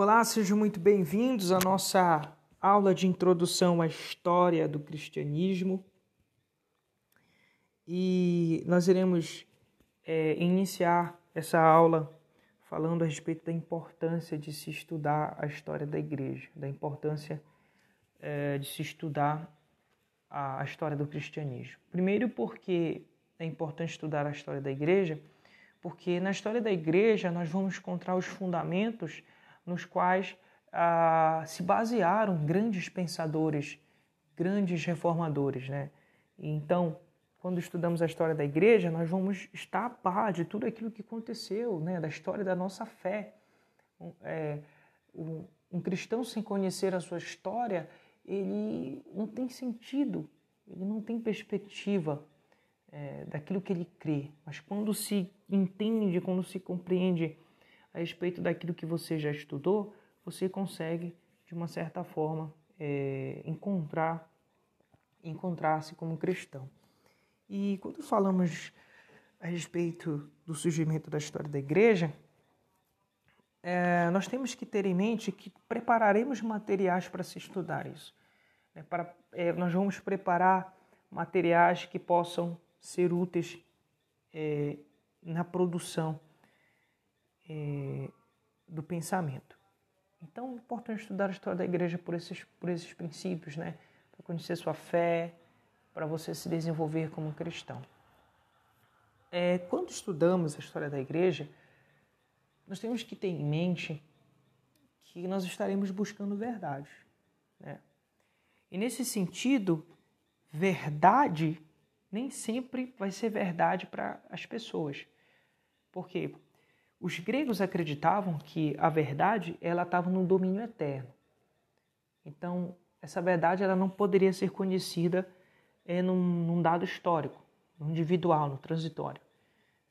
Olá, sejam muito bem-vindos à nossa aula de introdução à história do cristianismo. E nós iremos é, iniciar essa aula falando a respeito da importância de se estudar a história da igreja, da importância é, de se estudar a, a história do cristianismo. Primeiro, porque é importante estudar a história da igreja, porque na história da igreja nós vamos encontrar os fundamentos nos quais ah, se basearam grandes pensadores, grandes reformadores. Né? então, quando estudamos a história da igreja, nós vamos estar a par de tudo aquilo que aconteceu, né? da história da nossa fé. É, um, um cristão sem conhecer a sua história, ele não tem sentido, ele não tem perspectiva é, daquilo que ele crê. Mas quando se entende, quando se compreende a respeito daquilo que você já estudou, você consegue, de uma certa forma, é, encontrar encontrar-se como cristão. E quando falamos a respeito do surgimento da história da igreja, é, nós temos que ter em mente que prepararemos materiais para se estudar isso. É, para, nós vamos preparar materiais que possam ser úteis é, na produção é, do pensamento. Então, é importante estudar a história da igreja por esses, por esses princípios, né? Para conhecer sua fé, para você se desenvolver como cristão. É, quando estudamos a história da igreja, nós temos que ter em mente que nós estaremos buscando verdade. Né? E nesse sentido, verdade nem sempre vai ser verdade para as pessoas. Por quê? Os gregos acreditavam que a verdade ela estava no domínio eterno. Então, essa verdade ela não poderia ser conhecida é, num, num dado histórico, no individual, no transitório.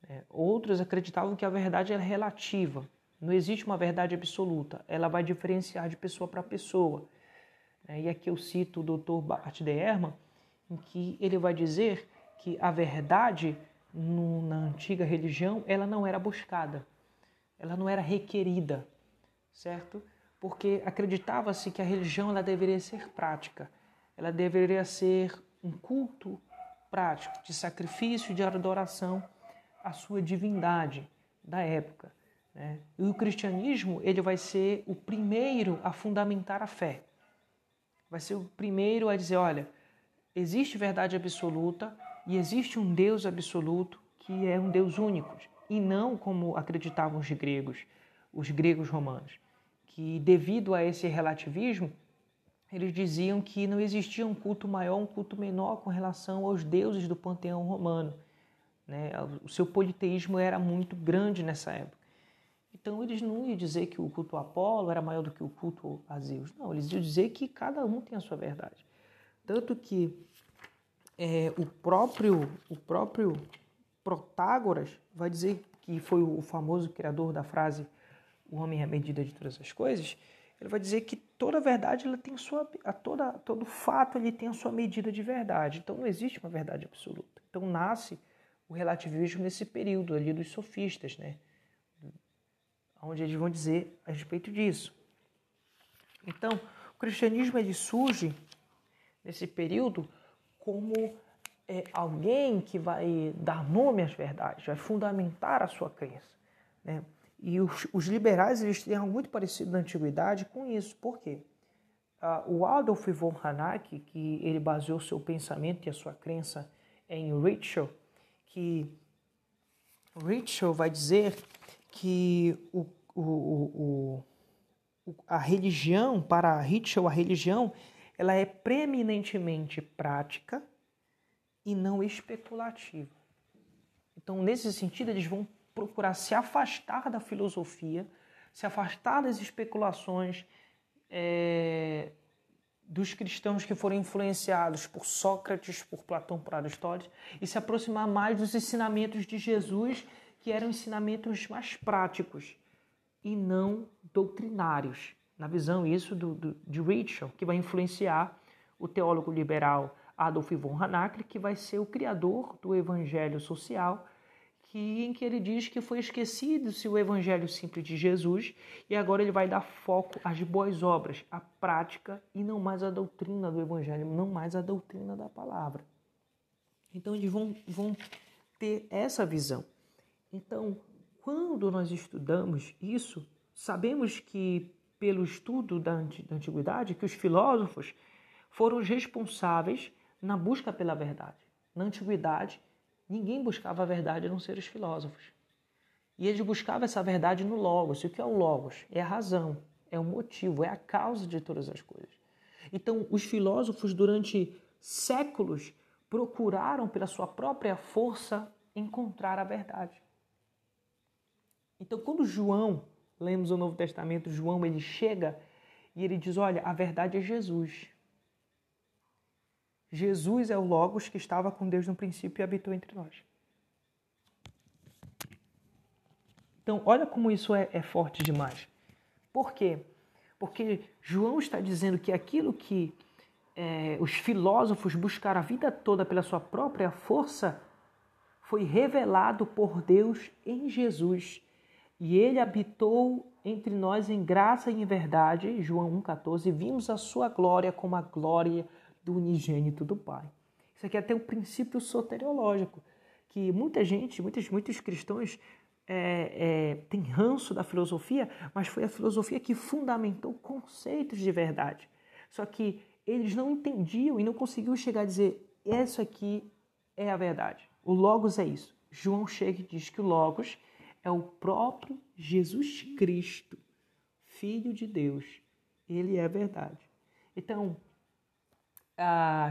É, outros acreditavam que a verdade era relativa. Não existe uma verdade absoluta. Ela vai diferenciar de pessoa para pessoa. É, e aqui eu cito o Dr. Bart de Ehrman, em que ele vai dizer que a verdade no, na antiga religião ela não era buscada ela não era requerida, certo? Porque acreditava-se que a religião ela deveria ser prática, ela deveria ser um culto prático de sacrifício, de adoração à sua divindade da época. Né? E o cristianismo ele vai ser o primeiro a fundamentar a fé. Vai ser o primeiro a dizer, olha, existe verdade absoluta e existe um Deus absoluto que é um Deus único e não como acreditavam os gregos, os gregos romanos, que devido a esse relativismo, eles diziam que não existia um culto maior, um culto menor com relação aos deuses do panteão romano. Né? O seu politeísmo era muito grande nessa época. Então eles não iam dizer que o culto a Apolo era maior do que o culto a Zeus. Não, eles iam dizer que cada um tem a sua verdade. Tanto que é, o próprio o próprio Protágoras vai dizer que foi o famoso criador da frase o homem é a medida de todas as coisas, ele vai dizer que toda verdade ela tem sua a toda todo fato ele tem a sua medida de verdade. Então não existe uma verdade absoluta. Então nasce o relativismo nesse período ali dos sofistas, né? Onde eles vão dizer a respeito disso. Então, o cristianismo ele surge nesse período como é alguém que vai dar nome às verdades, vai fundamentar a sua crença. Né? E os, os, liberais eles têm algo muito parecido na antiguidade com isso. Por quê? Ah, o Adolf von Harnack, que ele baseou seu pensamento e a sua crença em Ritschl, que Ritschl vai dizer que o, o, o, a religião, para Ritschl, a religião, ela é preeminentemente prática, e não especulativa. Então, nesse sentido, eles vão procurar se afastar da filosofia, se afastar das especulações é, dos cristãos que foram influenciados por Sócrates, por Platão, por Aristóteles, e se aproximar mais dos ensinamentos de Jesus, que eram ensinamentos mais práticos e não doutrinários. Na visão isso do, do, de Ritschl, que vai influenciar o teólogo liberal Adolf von Hanackle, que vai ser o criador do evangelho social, que, em que ele diz que foi esquecido-se o evangelho simples de Jesus e agora ele vai dar foco às boas obras, à prática e não mais à doutrina do evangelho, não mais à doutrina da palavra. Então eles vão, vão ter essa visão. Então, quando nós estudamos isso, sabemos que pelo estudo da antiguidade que os filósofos foram os responsáveis na busca pela verdade. Na antiguidade, ninguém buscava a verdade a não ser os filósofos. E eles buscavam essa verdade no Logos. E o que é o Logos? É a razão, é o motivo, é a causa de todas as coisas. Então, os filósofos, durante séculos, procuraram, pela sua própria força, encontrar a verdade. Então, quando João, lemos o Novo Testamento, João ele chega e ele diz: Olha, a verdade é Jesus. Jesus é o Logos que estava com Deus no princípio e habitou entre nós. Então, olha como isso é, é forte demais. Por quê? Porque João está dizendo que aquilo que é, os filósofos buscaram a vida toda pela sua própria força foi revelado por Deus em Jesus. E ele habitou entre nós em graça e em verdade, João 1,14, e vimos a sua glória como a glória do unigênito do Pai. Isso aqui é até um princípio soteriológico, que muita gente, muitos, muitos cristãos é, é, ranço da filosofia, mas foi a filosofia que fundamentou conceitos de verdade. Só que eles não entendiam e não conseguiam chegar a dizer: isso aqui é a verdade. O Logos é isso. João chega e diz que o Logos é o próprio Jesus Cristo, Filho de Deus. Ele é a verdade. Então,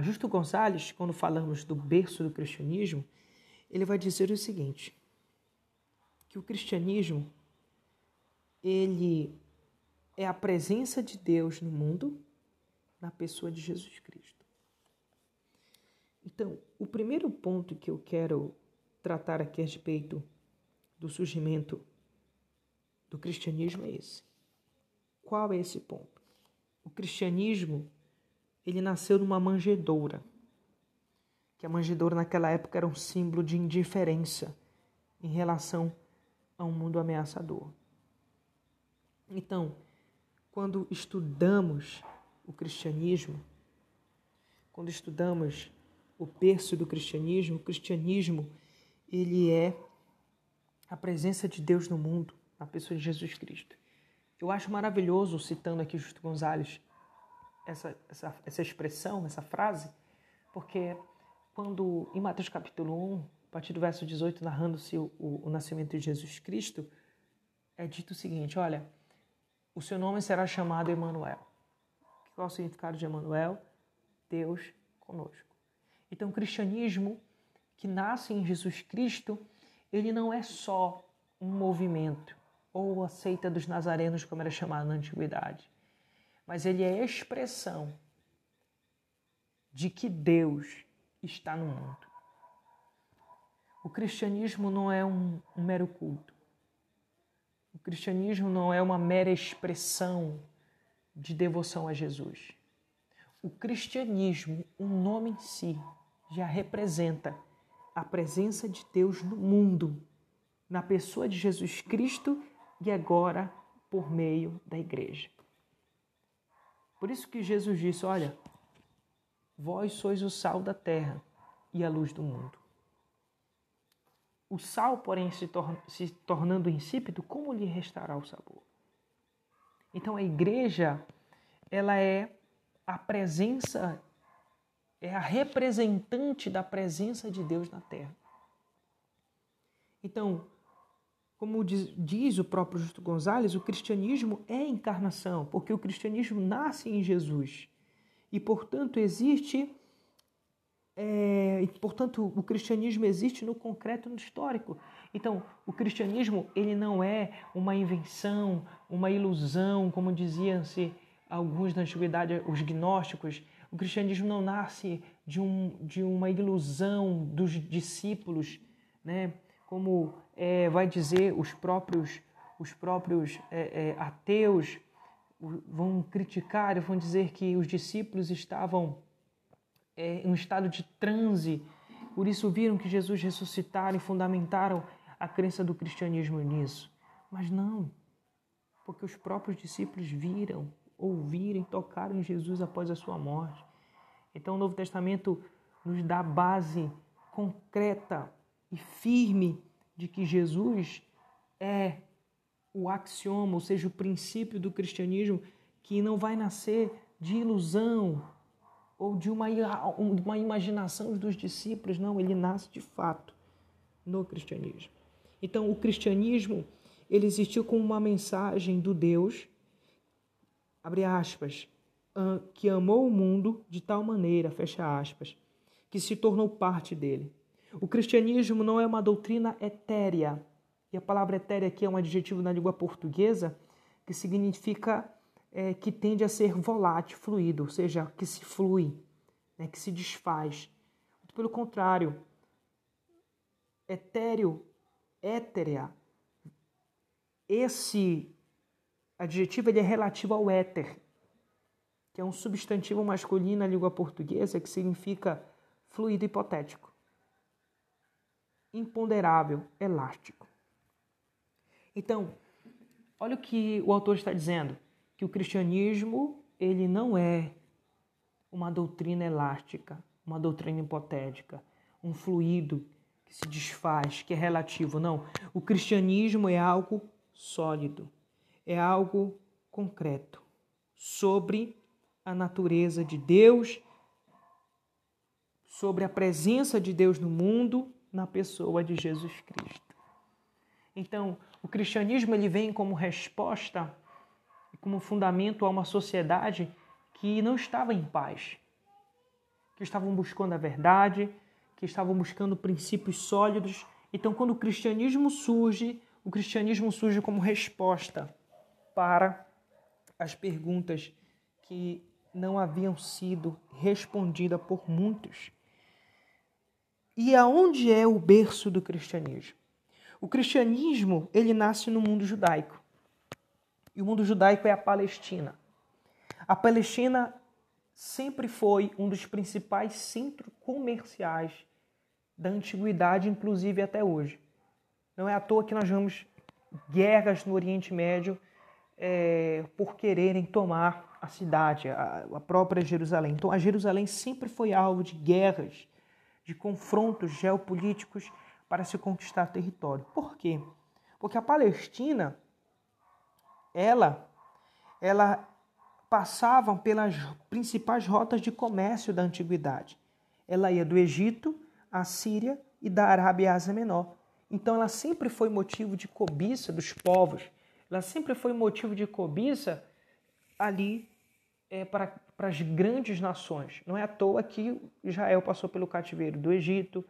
Justo Gonzalez, quando falamos do berço do cristianismo, ele vai dizer o seguinte: que o cristianismo ele é a presença de Deus no mundo na pessoa de Jesus Cristo. Então, o primeiro ponto que eu quero tratar aqui a respeito do surgimento do cristianismo é esse. Qual é esse ponto? O cristianismo ele nasceu numa manjedoura. Que a manjedoura naquela época era um símbolo de indiferença em relação a um mundo ameaçador. Então, quando estudamos o cristianismo, quando estudamos o berço do cristianismo, o cristianismo ele é a presença de Deus no mundo, na pessoa de Jesus Cristo. Eu acho maravilhoso, citando aqui Justo Gonzalez, essa, essa, essa expressão, essa frase, porque quando em Mateus capítulo 1, a partir do verso 18, narrando-se o, o, o nascimento de Jesus Cristo, é dito o seguinte: olha, o seu nome será chamado Emanuel. Qual é o significado de Emanuel? Deus conosco. Então, o cristianismo que nasce em Jesus Cristo, ele não é só um movimento ou a seita dos nazarenos, como era chamado na antiguidade mas ele é expressão de que Deus está no mundo. O cristianismo não é um, um mero culto. O cristianismo não é uma mera expressão de devoção a Jesus. O cristianismo, o nome em si, já representa a presença de Deus no mundo, na pessoa de Jesus Cristo e agora por meio da igreja. Por isso que Jesus disse: Olha, vós sois o sal da terra e a luz do mundo. O sal, porém, se, tor se tornando insípido, como lhe restará o sabor? Então a igreja, ela é a presença, é a representante da presença de Deus na terra. Então, como diz, diz, o próprio Justo Gonzalez, o cristianismo é encarnação, porque o cristianismo nasce em Jesus. E, portanto, existe. É, portanto, o cristianismo existe no concreto, no histórico. Então, o cristianismo ele não é uma invenção, uma ilusão, como diziam-se alguns na antiguidade, os gnósticos. O cristianismo não nasce de, um, de uma ilusão dos discípulos, né? como é, vai dizer os próprios, os próprios é, é, ateus, vão criticar, vão dizer que os discípulos estavam é, em um estado de transe, por isso viram que Jesus ressuscitaram e fundamentaram a crença do cristianismo nisso. Mas não, porque os próprios discípulos viram, ouviram, tocaram em Jesus após a sua morte. Então o Novo Testamento nos dá base concreta e firme de que Jesus é o axioma, ou seja, o princípio do cristianismo que não vai nascer de ilusão ou de uma, uma imaginação dos discípulos, não, ele nasce de fato no cristianismo. Então, o cristianismo ele existiu como uma mensagem do Deus, abre aspas, que amou o mundo de tal maneira, fecha aspas, que se tornou parte dele. O cristianismo não é uma doutrina etérea, e a palavra etérea aqui é um adjetivo na língua portuguesa que significa é, que tende a ser volátil, fluido, ou seja, que se flui, né, que se desfaz. Pelo contrário, etéreo, éterea, esse adjetivo ele é relativo ao éter, que é um substantivo masculino na língua portuguesa que significa fluido hipotético, imponderável, elástico. Então, olha o que o autor está dizendo, que o cristianismo ele não é uma doutrina elástica, uma doutrina hipotética, um fluido que se desfaz, que é relativo. Não, o cristianismo é algo sólido, é algo concreto sobre a natureza de Deus, sobre a presença de Deus no mundo na pessoa de Jesus Cristo. Então, o cristianismo ele vem como resposta como fundamento a uma sociedade que não estava em paz, que estavam buscando a verdade, que estavam buscando princípios sólidos. Então, quando o cristianismo surge, o cristianismo surge como resposta para as perguntas que não haviam sido respondidas por muitos. E aonde é o berço do cristianismo? O cristianismo, ele nasce no mundo judaico. E o mundo judaico é a Palestina. A Palestina sempre foi um dos principais centros comerciais da antiguidade, inclusive até hoje. Não é à toa que nós vemos guerras no Oriente Médio é, por quererem tomar a cidade, a, a própria Jerusalém. Então, a Jerusalém sempre foi alvo de guerras, de confrontos geopolíticos para se conquistar território. Por quê? Porque a Palestina, ela, ela passavam pelas principais rotas de comércio da antiguidade. Ela ia do Egito à Síria e da Arábia Ásia Menor. Então ela sempre foi motivo de cobiça dos povos, ela sempre foi motivo de cobiça ali é, para, para as grandes nações. Não é à toa que Israel passou pelo cativeiro do Egito,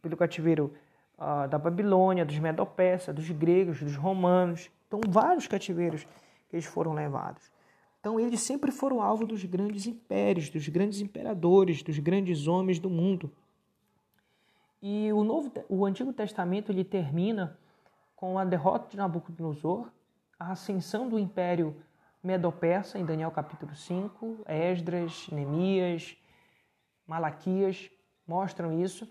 pelo cativeiro ah, da Babilônia, dos Medo-Persas, dos gregos, dos romanos. Então, vários cativeiros que eles foram levados. Então, eles sempre foram alvo dos grandes impérios, dos grandes imperadores, dos grandes homens do mundo. E o, Novo, o Antigo Testamento ele termina com a derrota de Nabucodonosor, a ascensão do Império Medo-Persa, em Daniel capítulo 5, Esdras, Neemias, Malaquias mostram isso.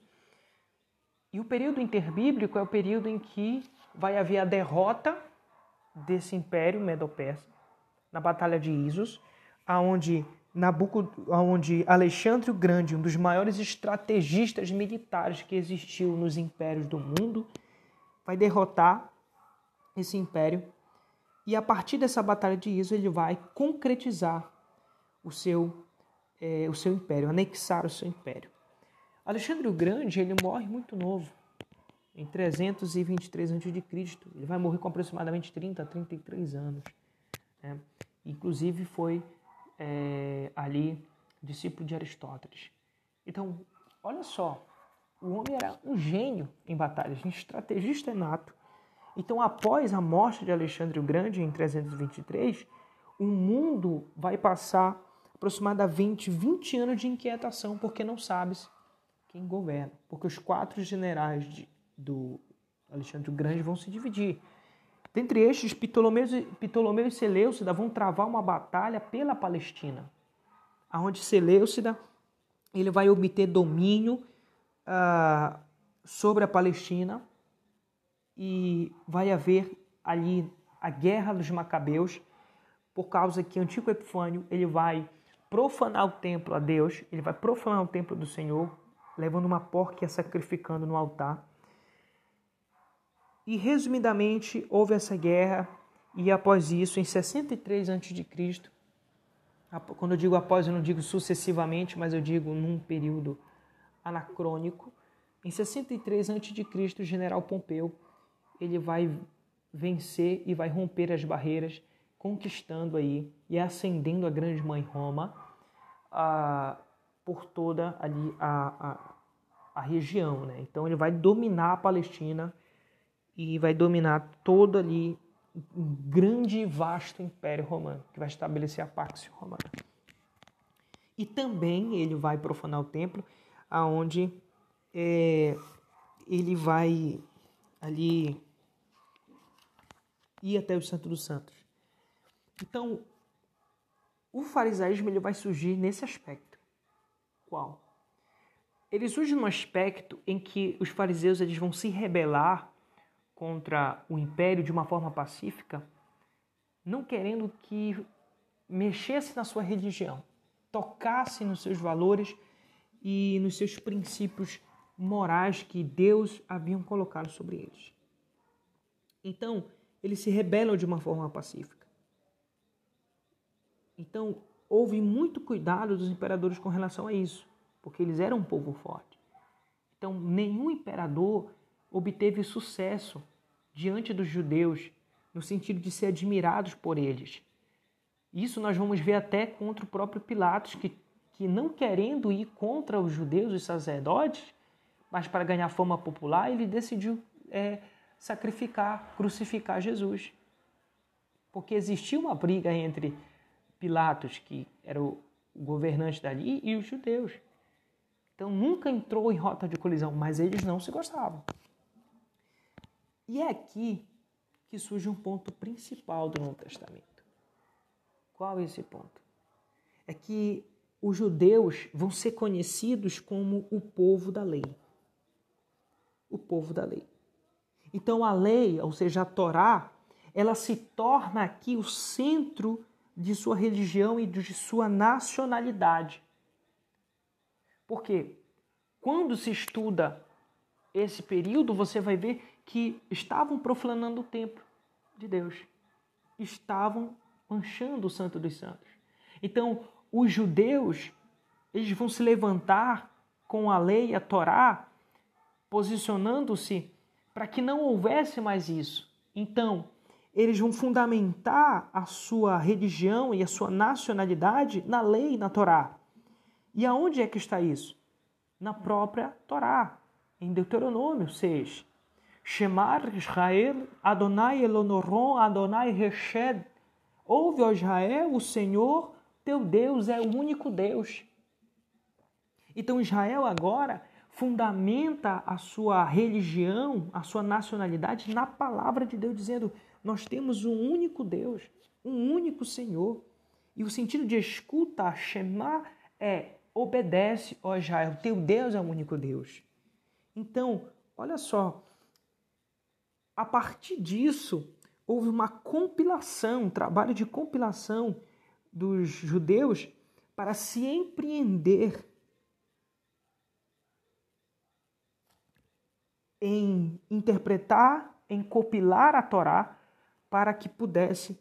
E o período interbíblico é o período em que vai haver a derrota desse Império Medo-Persa na Batalha de Isos, aonde onde Alexandre o Grande, um dos maiores estrategistas militares que existiu nos impérios do mundo, vai derrotar esse império e a partir dessa batalha de Iso ele vai concretizar o seu é, o seu império, anexar o seu império. Alexandre o Grande ele morre muito novo, em 323 a.C. Ele vai morrer com aproximadamente 30 a 33 anos. Né? Inclusive foi é, ali discípulo de Aristóteles. Então, olha só, o homem era um gênio em batalhas, um estrategista nato. Então, após a morte de Alexandre o Grande em 323, o mundo vai passar aproximadamente 20 anos de inquietação, porque não sabes quem governa. Porque os quatro generais de, do Alexandre o Grande vão se dividir. Dentre estes, Ptolomeu, e Seleucida vão travar uma batalha pela Palestina, aonde Seleucida ele vai obter domínio uh, sobre a Palestina e vai haver ali a guerra dos macabeus, por causa que Antigo Epifânio ele vai profanar o templo a Deus, ele vai profanar o templo do Senhor, levando uma porca e sacrificando no altar. E resumidamente houve essa guerra e após isso, em 63 a.C., quando eu digo após, eu não digo sucessivamente, mas eu digo num período anacrônico, em 63 a.C., o general Pompeu ele vai vencer e vai romper as barreiras, conquistando aí e ascendendo a grande mãe Roma a, por toda ali a, a, a região. Né? Então ele vai dominar a Palestina e vai dominar todo ali um grande e vasto império romano, que vai estabelecer a Pax Romana. E também ele vai profanar o templo, aonde é, ele vai ali ir até o Santo dos Santos. Então, o farisaísmo ele vai surgir nesse aspecto. Qual? Ele surge num aspecto em que os fariseus eles vão se rebelar contra o império de uma forma pacífica, não querendo que mexesse na sua religião, tocasse nos seus valores e nos seus princípios morais que Deus havia colocado sobre eles. Então, eles se rebelam de uma forma pacífica. Então, houve muito cuidado dos imperadores com relação a isso, porque eles eram um povo forte. Então, nenhum imperador obteve sucesso diante dos judeus, no sentido de ser admirados por eles. Isso nós vamos ver até contra o próprio Pilatos, que, que não querendo ir contra os judeus, os sacerdotes, mas para ganhar fama popular, ele decidiu é, sacrificar, crucificar Jesus. Porque existia uma briga entre Pilatos, que era o governante dali, e os judeus. Então nunca entrou em rota de colisão, mas eles não se gostavam. E é aqui que surge um ponto principal do Novo Testamento. Qual é esse ponto? É que os judeus vão ser conhecidos como o povo da lei. O povo da lei. Então a lei, ou seja, a Torá, ela se torna aqui o centro de sua religião e de sua nacionalidade. Porque quando se estuda esse período, você vai ver que estavam profanando o templo de Deus, estavam manchando o Santo dos Santos. Então, os judeus, eles vão se levantar com a lei, a Torá, posicionando-se para que não houvesse mais isso. Então, eles vão fundamentar a sua religião e a sua nacionalidade na lei, na Torá. E aonde é que está isso? Na própria Torá, em Deuteronômio 6. Shemar Israel, Adonai Elonoron, Adonai Reshed. Ouve, ó Israel, o Senhor teu Deus é o único Deus. Então Israel agora fundamenta a sua religião, a sua nacionalidade na palavra de Deus, dizendo: Nós temos um único Deus, um único Senhor. E o sentido de escuta, Shema, é obedece, ó Israel, teu Deus é o único Deus. Então, olha só, a partir disso, houve uma compilação, um trabalho de compilação dos judeus para se empreender em interpretar, em compilar a Torá para que pudesse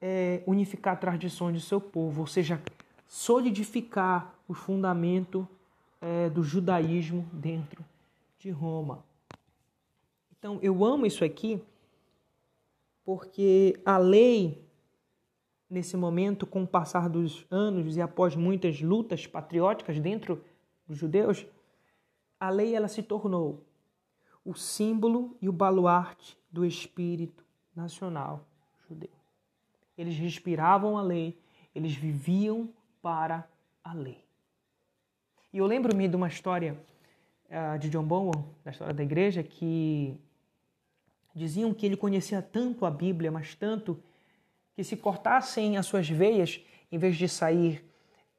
é, unificar tradições de seu povo, ou seja, solidificar o fundamento é, do judaísmo dentro de Roma. Então, eu amo isso aqui porque a lei, nesse momento, com o passar dos anos e após muitas lutas patrióticas dentro dos judeus, a lei ela se tornou o símbolo e o baluarte do espírito nacional judeu. Eles respiravam a lei, eles viviam para a lei. E eu lembro-me de uma história uh, de John Bowen, da história da igreja, que Diziam que ele conhecia tanto a Bíblia, mas tanto, que se cortassem as suas veias, em vez de sair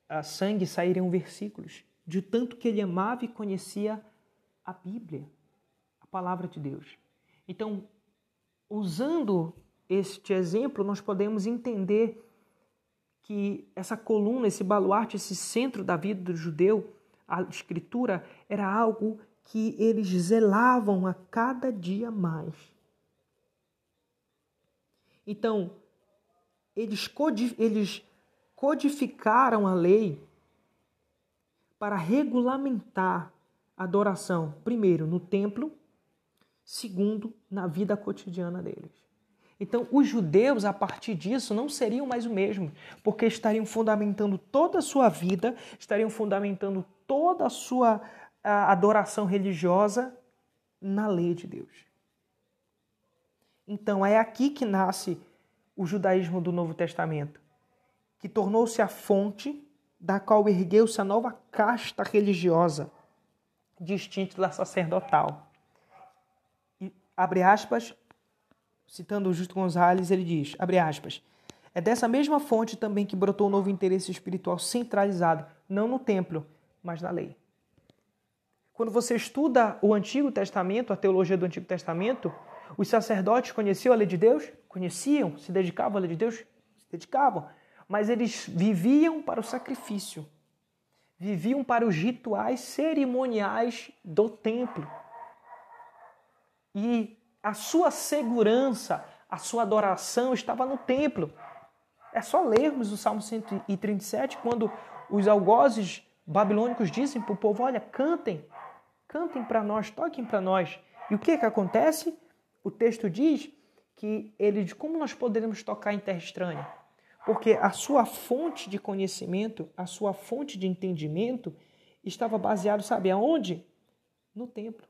uh, sangue, sairiam versículos. De tanto que ele amava e conhecia a Bíblia, palavra de Deus. Então, usando este exemplo, nós podemos entender que essa coluna, esse baluarte, esse centro da vida do judeu, a escritura, era algo que eles zelavam a cada dia mais. Então, eles, codificaram a lei para regulamentar a adoração, primeiro, no templo, segundo, na vida cotidiana deles. Então, os judeus, a partir disso, não seriam mais o mesmo, porque estariam fundamentando toda a sua vida, estariam fundamentando toda a sua a adoração religiosa na lei de Deus. Então, é aqui que nasce o judaísmo do Novo Testamento, que tornou-se a fonte da qual ergueu-se a nova casta religiosa, distinta da sacerdotal. Abre aspas, citando o Justo Gonzalez, ele diz, abre aspas, é dessa mesma fonte também que brotou o novo interesse espiritual centralizado, não no templo, mas na lei. Quando você estuda o Antigo Testamento, a teologia do Antigo Testamento, os sacerdotes conheciam a lei de Deus? Conheciam? Se dedicavam à lei de Deus? Se dedicavam. Mas eles viviam para o sacrifício. Viviam para os rituais cerimoniais do templo. E a sua segurança, a sua adoração estava no templo. É só lermos o Salmo 137 quando os algozes babilônicos dizem para o povo: olha, cantem, cantem para nós, toquem para nós. E o que, que acontece? O texto diz que ele, como nós poderemos tocar em terra estranha? Porque a sua fonte de conhecimento, a sua fonte de entendimento estava baseado, sabe aonde? No templo.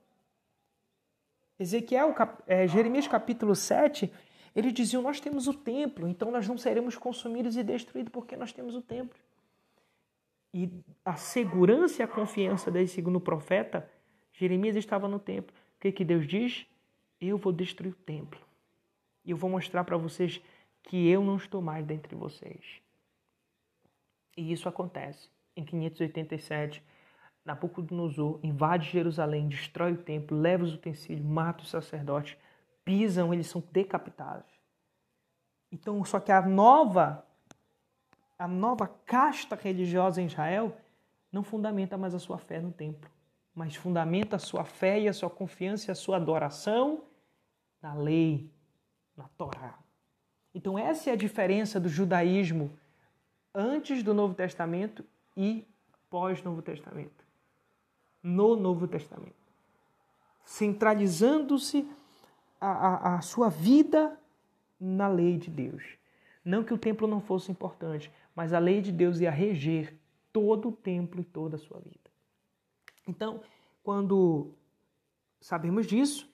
Ezequiel, é, Jeremias capítulo 7, ele dizia: Nós temos o templo, então nós não seremos consumidos e destruídos porque nós temos o templo. E a segurança e a confiança desse segundo profeta, Jeremias estava no templo. O que, que Deus diz? Eu vou destruir o templo. E eu vou mostrar para vocês que eu não estou mais dentre vocês. E isso acontece. Em 587, Nabucodonosor invade Jerusalém, destrói o templo, leva os utensílios, mata os sacerdotes, pisam, eles são decapitados. Então, só que a nova a nova casta religiosa em Israel não fundamenta mais a sua fé no templo, mas fundamenta a sua fé e a sua confiança e a sua adoração na lei, na Torá. Então essa é a diferença do judaísmo antes do Novo Testamento e pós-Novo Testamento no Novo Testamento, centralizando-se a, a, a sua vida na lei de Deus. Não que o templo não fosse importante, mas a lei de Deus ia reger todo o templo e toda a sua vida. Então, quando sabemos disso,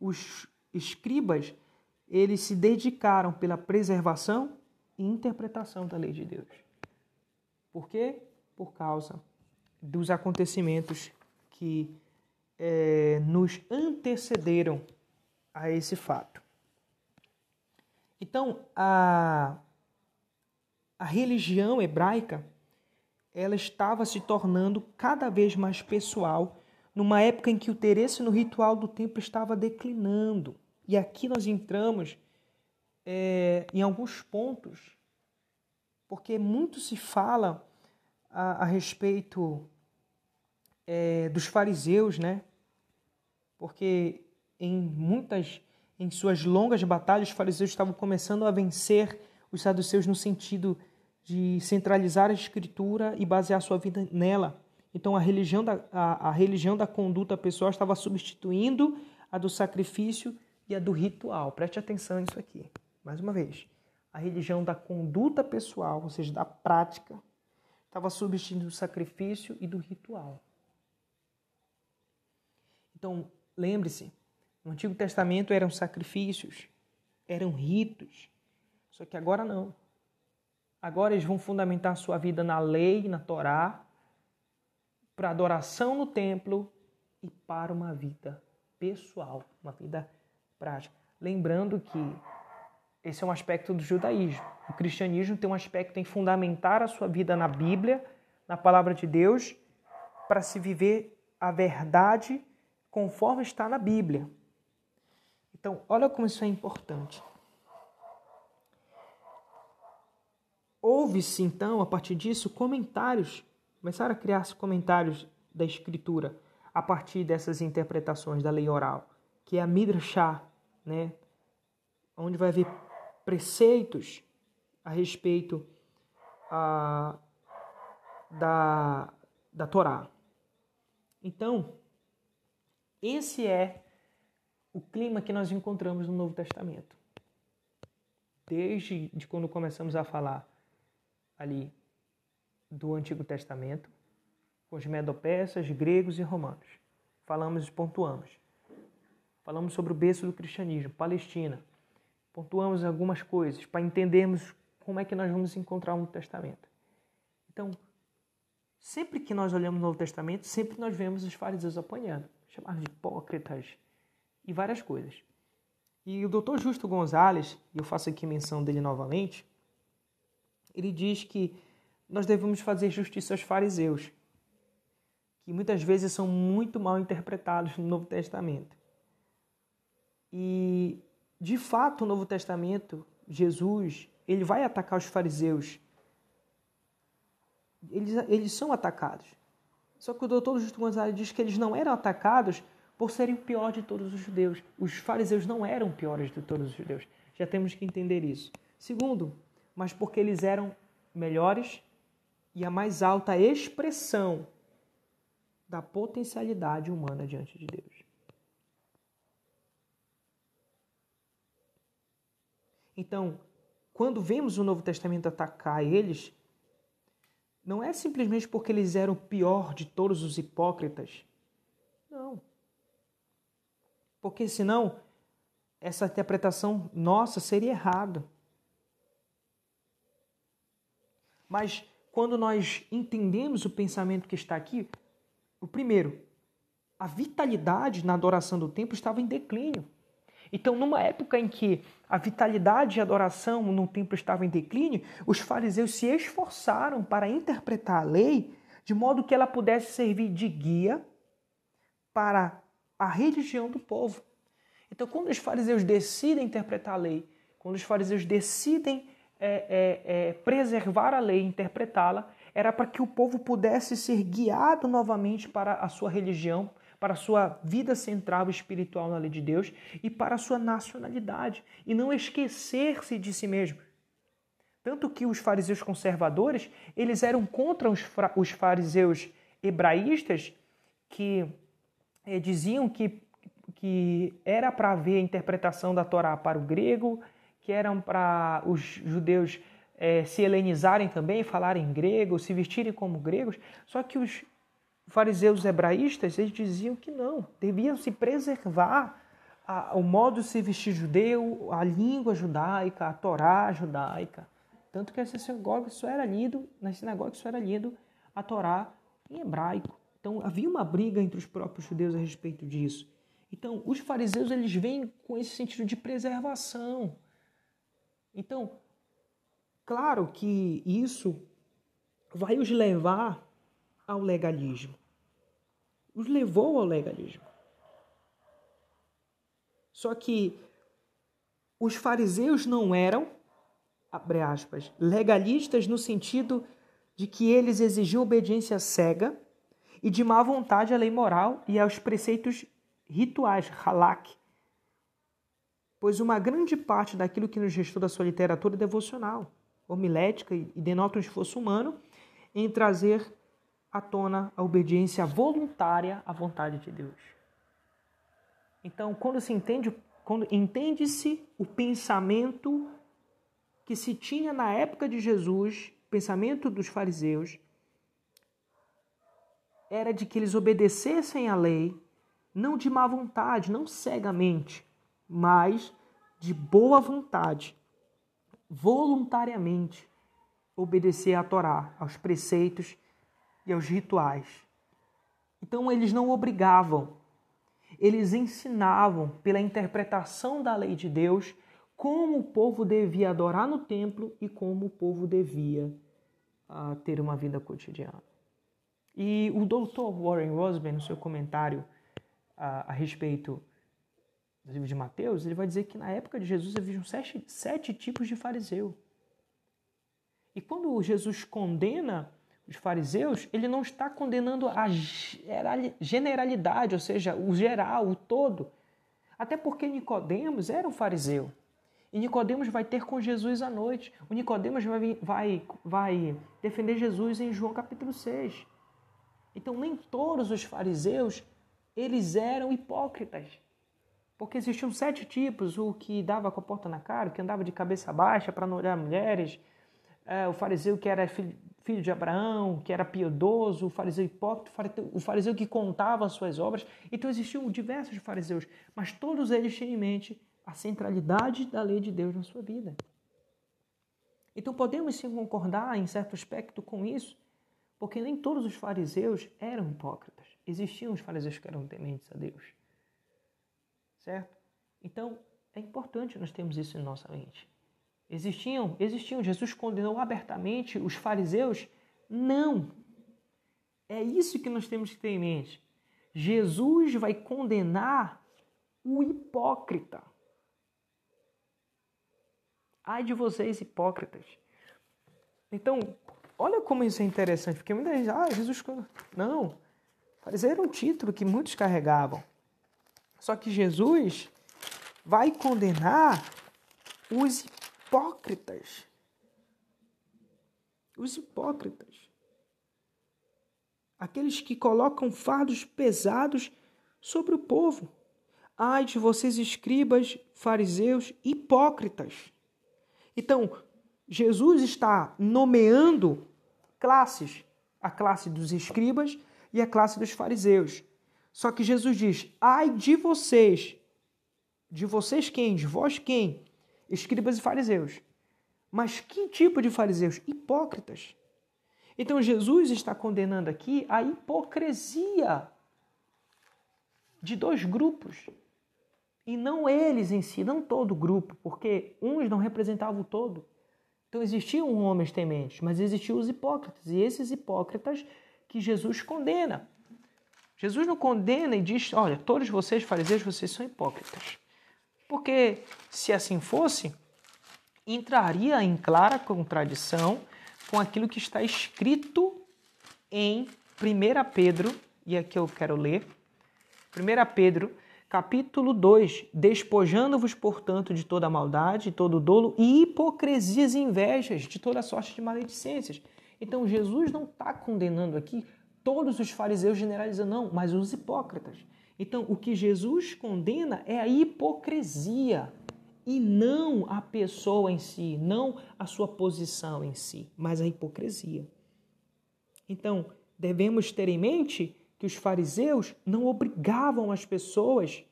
os escribas eles se dedicaram pela preservação e interpretação da lei de Deus. Por quê? Por causa dos acontecimentos que é, nos antecederam a esse fato. Então, a, a religião hebraica ela estava se tornando cada vez mais pessoal numa época em que o interesse no ritual do templo estava declinando. E aqui nós entramos é, em alguns pontos, porque muito se fala a, a respeito é, dos fariseus, né? Porque em muitas, em suas longas batalhas, os fariseus estavam começando a vencer os saduceus no sentido de centralizar a escritura e basear sua vida nela. Então a religião da, a, a religião da conduta pessoal estava substituindo a do sacrifício e a do ritual. Preste atenção nisso aqui. Mais uma vez. A religião da conduta pessoal, ou seja, da prática, estava substituindo o sacrifício e do ritual. Então, lembre-se, no Antigo Testamento eram sacrifícios, eram ritos. Só que agora não. Agora eles vão fundamentar sua vida na lei, na Torá, para adoração no templo e para uma vida pessoal, uma vida prática. Lembrando que esse é um aspecto do judaísmo. O cristianismo tem um aspecto em fundamentar a sua vida na Bíblia, na palavra de Deus, para se viver a verdade conforme está na Bíblia. Então, olha como isso é importante. Houve-se, então, a partir disso, comentários, começaram a criar-se comentários da Escritura a partir dessas interpretações da lei oral, que é a Midrashah, né? onde vai haver preceitos a respeito a, da, da Torá. Então, esse é o clima que nós encontramos no Novo Testamento. Desde de quando começamos a falar ali do Antigo Testamento, com os medopeças, gregos e romanos. Falamos e pontuamos. Falamos sobre o berço do cristianismo, Palestina. Pontuamos algumas coisas para entendermos como é que nós vamos encontrar o Novo Testamento. Então, sempre que nós olhamos o Novo Testamento, sempre nós vemos os fariseus apanhando, chamados de hipócritas e várias coisas. E o Dr. Justo Gonzalez, e eu faço aqui menção dele novamente, ele diz que nós devemos fazer justiça aos fariseus, que muitas vezes são muito mal interpretados no Novo Testamento. E, de fato, o Novo Testamento, Jesus, ele vai atacar os fariseus. Eles, eles são atacados. Só que o doutor Justo Gonzalez diz que eles não eram atacados por serem o pior de todos os judeus. Os fariseus não eram piores de todos os judeus. Já temos que entender isso. Segundo, mas porque eles eram melhores e a mais alta expressão da potencialidade humana diante de Deus. Então, quando vemos o Novo Testamento atacar eles, não é simplesmente porque eles eram o pior de todos os hipócritas. Não. Porque senão essa interpretação nossa seria errada. Mas quando nós entendemos o pensamento que está aqui, o primeiro, a vitalidade na adoração do templo estava em declínio. Então, numa época em que a vitalidade e a adoração no templo estava em declínio, os fariseus se esforçaram para interpretar a lei de modo que ela pudesse servir de guia para a religião do povo. Então, quando os fariseus decidem interpretar a lei, quando os fariseus decidem é, é, é, preservar a lei, interpretá-la, era para que o povo pudesse ser guiado novamente para a sua religião, para a sua vida central espiritual na lei de Deus e para a sua nacionalidade, e não esquecer-se de si mesmo. Tanto que os fariseus conservadores, eles eram contra os, os fariseus hebraístas que eh, diziam que, que era para haver a interpretação da Torá para o grego, que eram para os judeus eh, se helenizarem também, falarem grego, se vestirem como gregos, só que os fariseus hebraístas, eles diziam que não, deviam se preservar a, o modo de se vestir judeu, a língua judaica, a Torá judaica. Tanto que essa sinagoga só era lido, na sinagoga só era lido a Torá em hebraico. Então havia uma briga entre os próprios judeus a respeito disso. Então os fariseus eles vêm com esse sentido de preservação. Então, claro que isso vai os levar ao legalismo. Os levou ao legalismo. Só que os fariseus não eram, aspas, legalistas no sentido de que eles exigiam obediência cega e de má vontade à lei moral e aos preceitos rituais, halak, pois uma grande parte daquilo que nos restou da sua literatura é devocional, homilética e denota um esforço humano em trazer à tona a obediência voluntária à vontade de Deus. Então, quando se entende, quando entende-se o pensamento que se tinha na época de Jesus, pensamento dos fariseus, era de que eles obedecessem à lei, não de má vontade, não cegamente, mas de boa vontade, voluntariamente obedecer à Torá, aos preceitos e aos rituais. Então eles não obrigavam, eles ensinavam pela interpretação da lei de Deus como o povo devia adorar no templo e como o povo devia uh, ter uma vida cotidiana. E o Dr. Warren Rosman, no seu comentário uh, a respeito do livro de Mateus, ele vai dizer que na época de Jesus haviam sete, sete tipos de fariseu. E quando Jesus condena os fariseus, ele não está condenando a generalidade, ou seja, o geral, o todo. Até porque Nicodemos era um fariseu. E Nicodemos vai ter com Jesus à noite. O Nicodemos vai, vai, vai defender Jesus em João capítulo 6. Então nem todos os fariseus eles eram hipócritas. Porque existiam sete tipos, o que dava com a porta na cara, o que andava de cabeça baixa para não olhar mulheres, é, o fariseu que era filho, de Abraão, que era piedoso, o fariseu hipócrita, o fariseu que contava as suas obras. Então existiam diversos fariseus, mas todos eles tinham em mente a centralidade da lei de Deus na sua vida. Então podemos sim concordar em certo aspecto com isso, porque nem todos os fariseus eram hipócritas. Existiam os fariseus que eram tementes a Deus. Certo? Então é importante nós termos isso em nossa mente. Existiam, existiam. Jesus condenou abertamente os fariseus? Não. É isso que nós temos que ter em mente. Jesus vai condenar o hipócrita. Ai de vocês, hipócritas. Então, olha como isso é interessante, porque muita gente, ah, Jesus. Não. Fariseu era um título que muitos carregavam. Só que Jesus vai condenar os hipócritas. Os hipócritas. Aqueles que colocam fardos pesados sobre o povo. Ai de vocês, escribas, fariseus, hipócritas. Então, Jesus está nomeando classes, a classe dos escribas e a classe dos fariseus. Só que Jesus diz: "Ai de vocês, de vocês quem? De vós quem? Escribas e fariseus. Mas que tipo de fariseus? Hipócritas. Então Jesus está condenando aqui a hipocrisia de dois grupos. E não eles em si, não todo o grupo, porque uns não representavam o todo. Então existiam homens tementes, mas existiam os hipócritas, e esses hipócritas que Jesus condena. Jesus não condena e diz: olha, todos vocês, fariseus, vocês são hipócritas. Porque se assim fosse, entraria em clara contradição com aquilo que está escrito em 1 Pedro, e aqui eu quero ler. 1 Pedro Capítulo 2: Despojando-vos, portanto, de toda maldade, de todo dolo e hipocrisias e invejas, de toda sorte de maledicências. Então, Jesus não está condenando aqui todos os fariseus generalizando, não, mas os hipócritas. Então, o que Jesus condena é a hipocrisia e não a pessoa em si, não a sua posição em si, mas a hipocrisia. Então, devemos ter em mente que os fariseus não obrigavam as pessoas,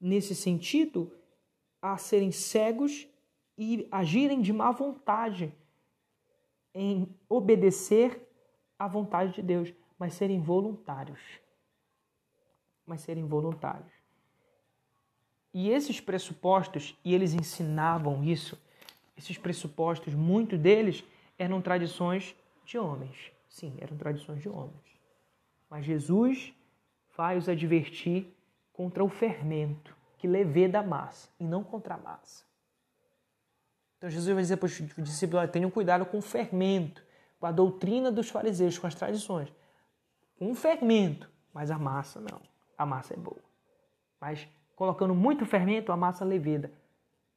nesse sentido, a serem cegos e agirem de má vontade em obedecer à vontade de Deus, mas serem voluntários. Mas serem voluntários. E esses pressupostos, e eles ensinavam isso, esses pressupostos, muito deles eram tradições de homens. Sim, eram tradições de homens. Mas Jesus vai os advertir contra o fermento que leveda a massa e não contra a massa. Então Jesus vai dizer para os discípulos: tenham cuidado com o fermento, com a doutrina dos fariseus, com as tradições. O fermento, mas a massa não. A massa é boa. Mas colocando muito fermento, a massa leveda.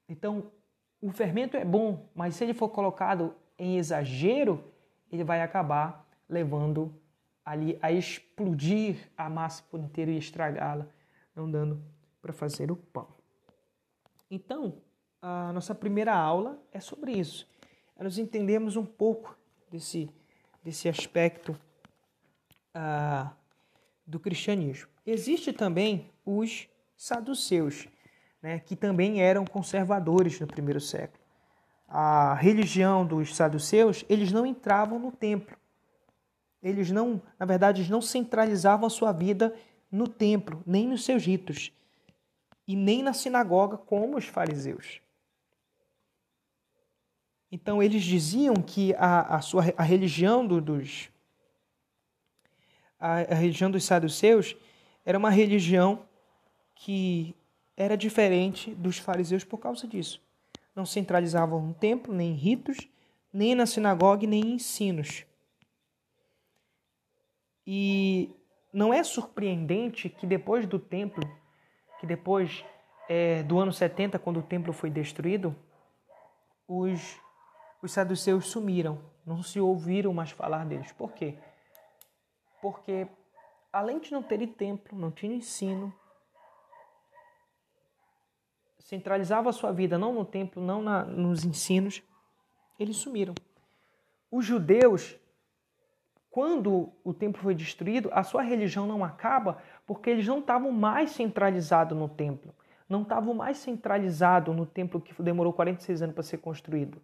Então, o fermento é bom, mas se ele for colocado em exagero, ele vai acabar levando ali a explodir a massa por inteiro e estragá-la, não dando para fazer o pão. Então, a nossa primeira aula é sobre isso. É nós entendemos um pouco desse, desse aspecto ah, do cristianismo. Existe também os saduceus, né, que também eram conservadores no primeiro século. A religião dos saduceus, eles não entravam no templo eles não, na verdade, eles não centralizavam a sua vida no templo, nem nos seus ritos, e nem na sinagoga como os fariseus. Então eles diziam que a, a sua a religião do, dos a, a religião dos saduceus era uma religião que era diferente dos fariseus por causa disso. Não centralizavam no templo, nem em ritos, nem na sinagoga, nem em ensinos. E não é surpreendente que depois do templo, que depois é, do ano 70, quando o templo foi destruído, os, os saduceus sumiram, não se ouviram mais falar deles. Por quê? Porque além de não terem templo, não tinham ensino, centralizava sua vida não no templo, não na, nos ensinos, eles sumiram. Os judeus, quando o templo foi destruído, a sua religião não acaba porque eles não estavam mais centralizados no templo. Não estavam mais centralizados no templo que demorou 46 anos para ser construído.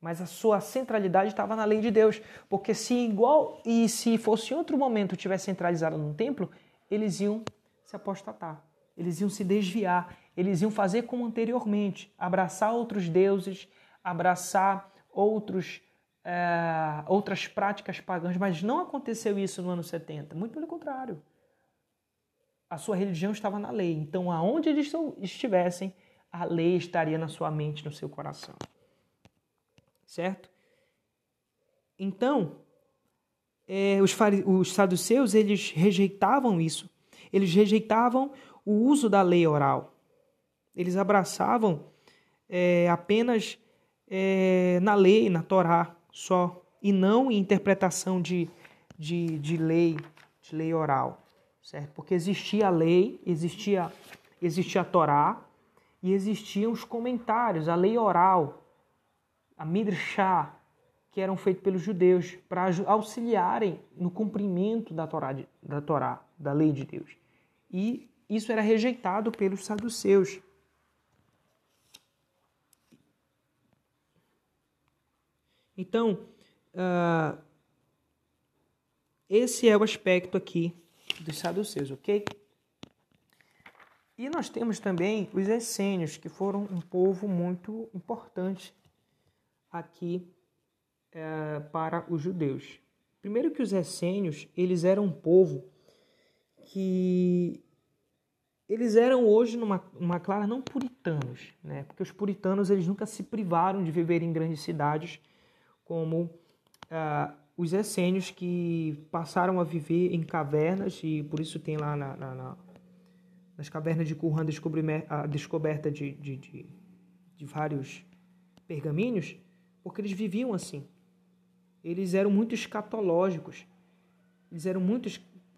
Mas a sua centralidade estava na lei de Deus. Porque se igual e se fosse em outro momento tivesse centralizado no templo, eles iam se apostatar. Eles iam se desviar eles iam fazer como anteriormente, abraçar outros deuses, abraçar outros, é, outras práticas pagãs, mas não aconteceu isso no ano 70, muito pelo contrário. A sua religião estava na lei, então aonde eles estivessem, a lei estaria na sua mente, no seu coração. Certo? Então, é, os, os saduceus, eles rejeitavam isso. Eles rejeitavam o uso da lei oral. Eles abraçavam é, apenas é, na lei, na Torá só, e não em interpretação de, de, de lei, de lei oral, certo? Porque existia a lei, existia, existia a Torá e existiam os comentários, a lei oral, a Midrashá, que eram feitos pelos judeus para auxiliarem no cumprimento da Torá, da Torá, da lei de Deus. E isso era rejeitado pelos saduceus. Então, uh, esse é o aspecto aqui dos saduceus, ok? E nós temos também os essênios, que foram um povo muito importante aqui uh, para os judeus. Primeiro que os essênios, eles eram um povo que eles eram hoje numa, numa clara não puritanos, né? Porque os puritanos eles nunca se privaram de viver em grandes cidades como ah, os essênios que passaram a viver em cavernas e por isso tem lá na, na, na, nas cavernas de Qumran a descoberta de, de, de, de vários pergaminhos, porque eles viviam assim. Eles eram muito escatológicos. Eles eram muito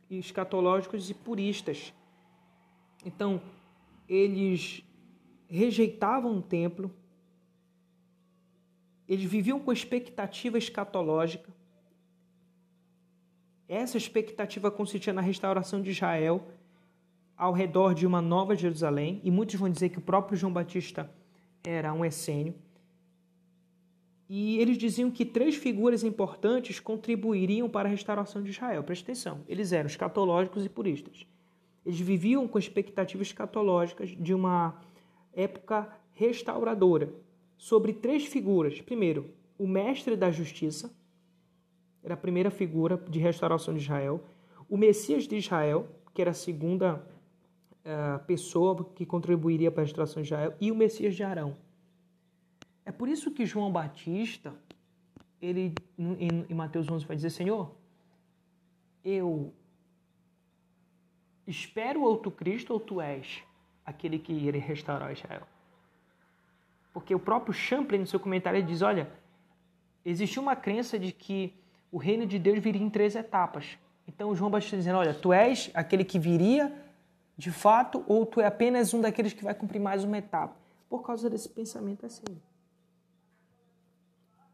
escatológicos e puristas. Então, eles rejeitavam o templo, eles viviam com expectativa escatológica. Essa expectativa consistia na restauração de Israel ao redor de uma nova Jerusalém, e muitos vão dizer que o próprio João Batista era um essênio. E eles diziam que três figuras importantes contribuiriam para a restauração de Israel. Presta atenção, eles eram escatológicos e puristas. Eles viviam com expectativas escatológicas de uma época restauradora sobre três figuras. Primeiro, o mestre da justiça, era a primeira figura de restauração de Israel. O Messias de Israel, que era a segunda uh, pessoa que contribuiria para a restauração de Israel. E o Messias de Arão. É por isso que João Batista, ele em, Mateus 11 vai dizer, Senhor, eu espero ou tu Cristo ou tu és aquele que iria restaurar Israel. Porque o próprio Champlin, no seu comentário, diz: olha, existiu uma crença de que o reino de Deus viria em três etapas. Então João Batista dizendo: olha, tu és aquele que viria de fato, ou tu é apenas um daqueles que vai cumprir mais uma etapa. Por causa desse pensamento assim.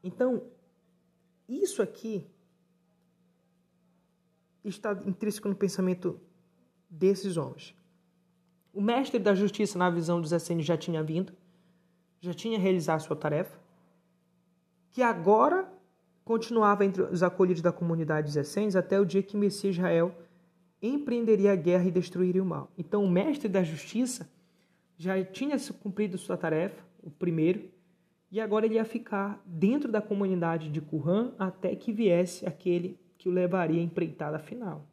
Então, isso aqui está intrínseco no pensamento desses homens. O mestre da justiça, na visão dos essênios, já tinha vindo já tinha realizado sua tarefa, que agora continuava entre os acolhidos da comunidade dos essênios até o dia que Messias Israel empreenderia a guerra e destruiria o mal. Então, o mestre da justiça já tinha cumprido sua tarefa, o primeiro, e agora ele ia ficar dentro da comunidade de Qumran até que viesse aquele que o levaria à empreitada final.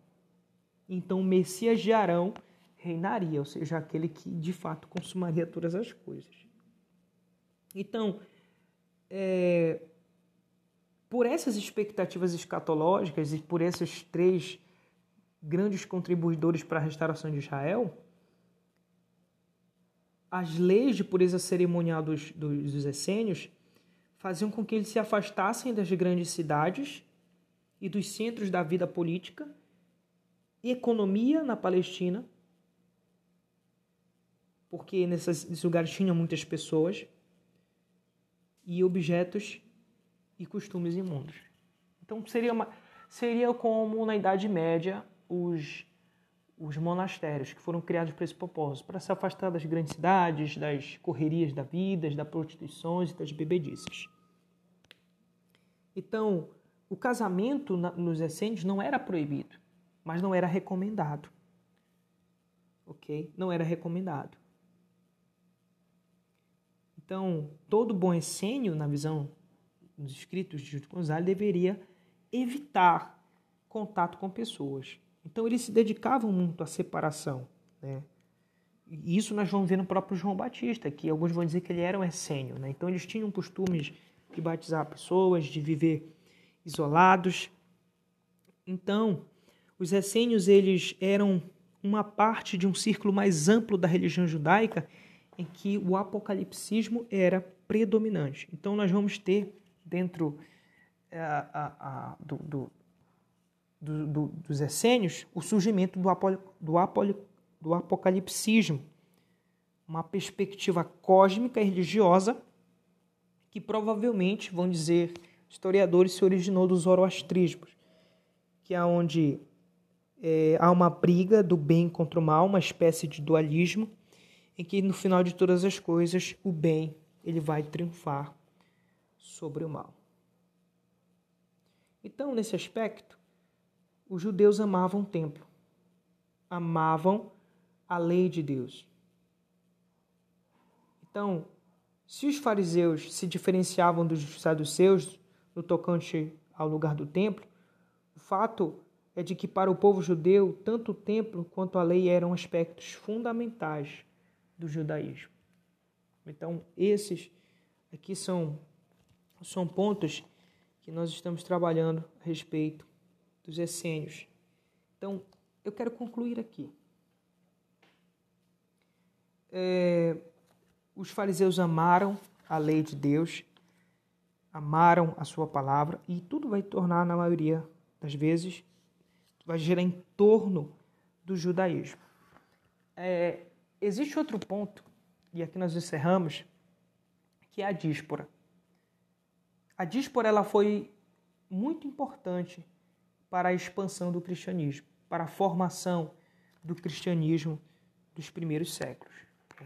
Então, o Messias de Arão reinaria, ou seja, aquele que de fato consumaria todas as coisas. Então, é, por essas expectativas escatológicas e por esses três grandes contribuidores para a restauração de Israel, as leis de pureza cerimonial dos, dos essênios faziam com que eles se afastassem das grandes cidades e dos centros da vida política e economia na Palestina, porque nesses lugares tinham muitas pessoas, e objetos e costumes imundos. Então seria, uma, seria como na Idade Média os, os monastérios que foram criados para esse propósito, para se afastar das grandes cidades, das correrias da vida, das prostituições e das bebedices. Então, o casamento nos essênios não era proibido, mas não era recomendado. Ok? Não era recomendado. Então, todo bom essênio, na visão dos escritos de Júlio Gonzalez, deveria evitar contato com pessoas. Então, eles se dedicavam muito à separação. Né? E isso nós vamos ver no próprio João Batista, que alguns vão dizer que ele era um essênio. Né? Então, eles tinham costumes de batizar pessoas, de viver isolados. Então, os essênios eles eram uma parte de um círculo mais amplo da religião judaica em que o apocalipsismo era predominante. Então, nós vamos ter dentro é, a, do, do, do, dos essênios o surgimento do, apo, do, do apocalipsismo, uma perspectiva cósmica e religiosa que provavelmente, vão dizer historiadores, se originou dos zoroastrismos, que é onde é, há uma briga do bem contra o mal, uma espécie de dualismo, em que no final de todas as coisas o bem ele vai triunfar sobre o mal. Então, nesse aspecto, os judeus amavam o templo, amavam a lei de Deus. Então, se os fariseus se diferenciavam dos saduceus no tocante ao lugar do templo, o fato é de que para o povo judeu, tanto o templo quanto a lei eram aspectos fundamentais do judaísmo. Então, esses aqui são, são pontos que nós estamos trabalhando a respeito dos essênios. Então, eu quero concluir aqui. É, os fariseus amaram a lei de Deus, amaram a sua palavra e tudo vai tornar, na maioria das vezes, vai girar em torno do judaísmo. É, existe outro ponto, e aqui nós encerramos, que é a díspora. A díspora ela foi muito importante para a expansão do cristianismo, para a formação do cristianismo dos primeiros séculos.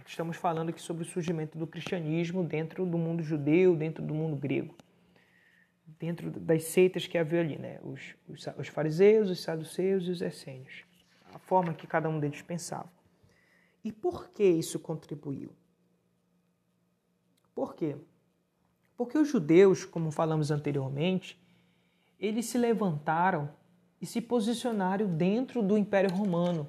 Estamos falando aqui sobre o surgimento do cristianismo dentro do mundo judeu, dentro do mundo grego, dentro das seitas que havia ali, né? os, os, os fariseus, os saduceus e os essênios, a forma que cada um deles pensava. E por que isso contribuiu? Por quê? Porque os judeus, como falamos anteriormente, eles se levantaram e se posicionaram dentro do Império Romano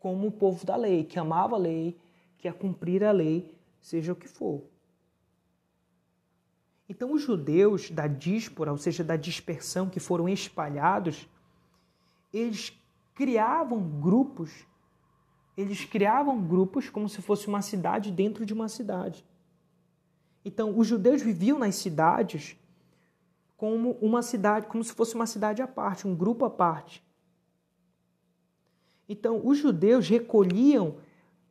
como o povo da lei, que amava a lei, que ia cumprir a lei, seja o que for. Então, os judeus da díspora, ou seja, da dispersão, que foram espalhados, eles criavam grupos, eles criavam grupos como se fosse uma cidade dentro de uma cidade. Então, os judeus viviam nas cidades como uma cidade, como se fosse uma cidade à parte, um grupo à parte. Então, os judeus recolhiam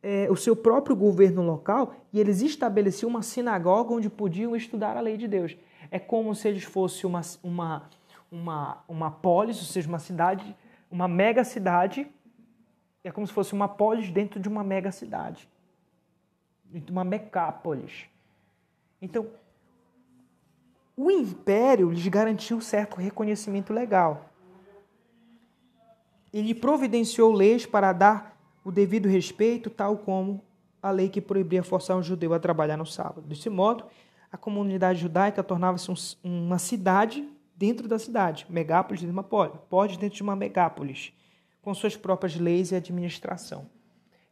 é, o seu próprio governo local e eles estabeleciam uma sinagoga onde podiam estudar a lei de Deus. É como se eles fossem uma, uma, uma, uma polis, ou seja, uma cidade, uma mega cidade. É como se fosse uma polis dentro de uma mega cidade, de uma mecápolis. Então, o império lhes garantiu certo reconhecimento legal ele providenciou leis para dar o devido respeito, tal como a lei que proibia forçar um judeu a trabalhar no sábado. Desse modo, a comunidade judaica tornava-se um, uma cidade dentro da cidade, megápolis dentro de uma polis, dentro de uma megápolis, com suas próprias leis e administração.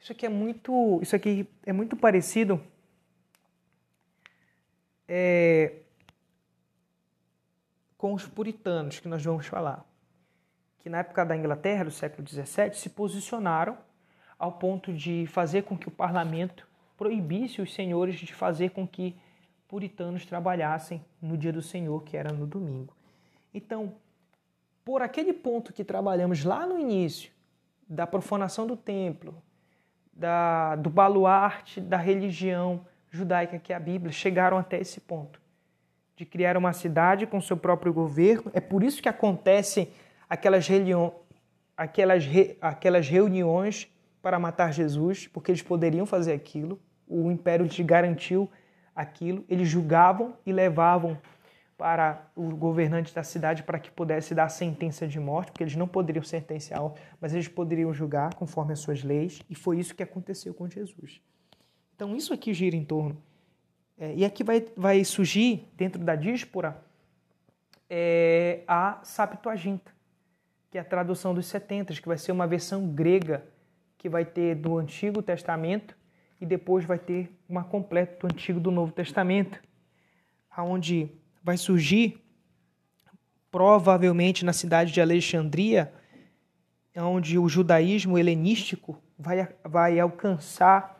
Isso aqui é muito, isso aqui é muito parecido é, com os puritanos que nós vamos falar, que na época da Inglaterra, do século XVII, se posicionaram ao ponto de fazer com que o parlamento proibisse os senhores de fazer com que puritanos trabalhassem no dia do Senhor, que era no domingo. Então, por aquele ponto que trabalhamos lá no início, da profanação do templo, da, do baluarte da religião judaica que é a Bíblia, chegaram até esse ponto de criar uma cidade com seu próprio governo. É por isso que acontecem aquelas, aquelas, re, aquelas reuniões para matar Jesus, porque eles poderiam fazer aquilo. O império lhes garantiu aquilo. Eles julgavam e levavam para o governante da cidade para que pudesse dar sentença de morte, porque eles não poderiam sentenciar, mas eles poderiam julgar conforme as suas leis, e foi isso que aconteceu com Jesus. Então, isso aqui gira em torno. É, e aqui vai, vai surgir, dentro da díspora, é, a Septuaginta, que é a tradução dos setentas, que vai ser uma versão grega que vai ter do Antigo Testamento e depois vai ter uma completa do Antigo do Novo Testamento, aonde vai surgir provavelmente na cidade de Alexandria, onde o judaísmo helenístico vai, vai alcançar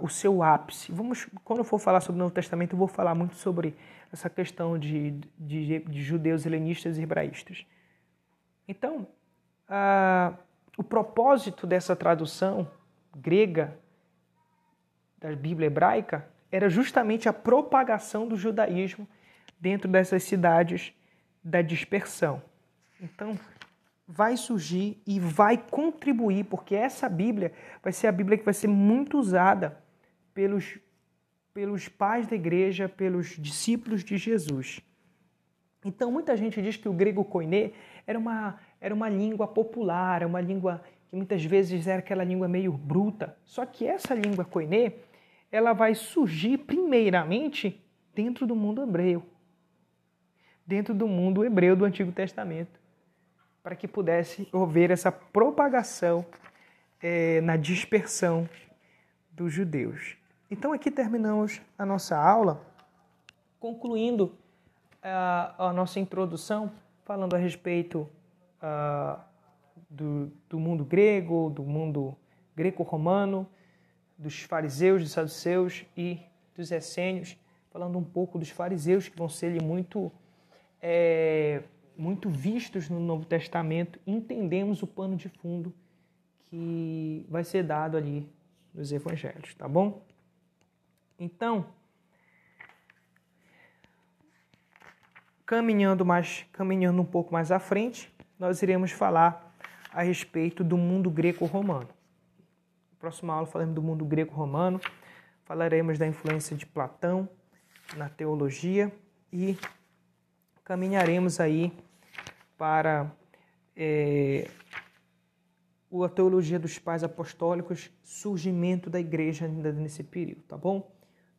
o seu ápice. Vamos, quando eu for falar sobre o Novo Testamento, eu vou falar muito sobre essa questão de, de, de judeus helenistas e hebraístas. Então, o propósito dessa tradução grega da Bíblia hebraica era justamente a propagação do judaísmo dentro dessas cidades da dispersão. Então, vai surgir e vai contribuir, porque essa Bíblia vai ser a Bíblia que vai ser muito usada pelos, pelos pais da igreja, pelos discípulos de Jesus. Então, muita gente diz que o grego koiné era uma, era uma língua popular, uma língua que muitas vezes era aquela língua meio bruta. Só que essa língua koiné, ela vai surgir primeiramente dentro do mundo hebreu dentro do mundo hebreu do Antigo Testamento, para que pudesse haver essa propagação é, na dispersão dos judeus. Então aqui terminamos a nossa aula, concluindo a, a nossa introdução, falando a respeito do, do mundo grego, do mundo greco-romano, dos fariseus, dos saduceus e dos essênios, falando um pouco dos fariseus que vão ser muito é, muito vistos no Novo Testamento, entendemos o pano de fundo que vai ser dado ali nos evangelhos, tá bom? Então, caminhando mais, caminhando um pouco mais à frente, nós iremos falar a respeito do mundo greco-romano. Próxima aula falaremos do mundo greco-romano, falaremos da influência de Platão na teologia e caminharemos aí para é, a teologia dos pais apostólicos, surgimento da igreja ainda nesse período, tá bom?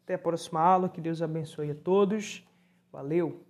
Até a próxima aula, que Deus abençoe a todos. Valeu!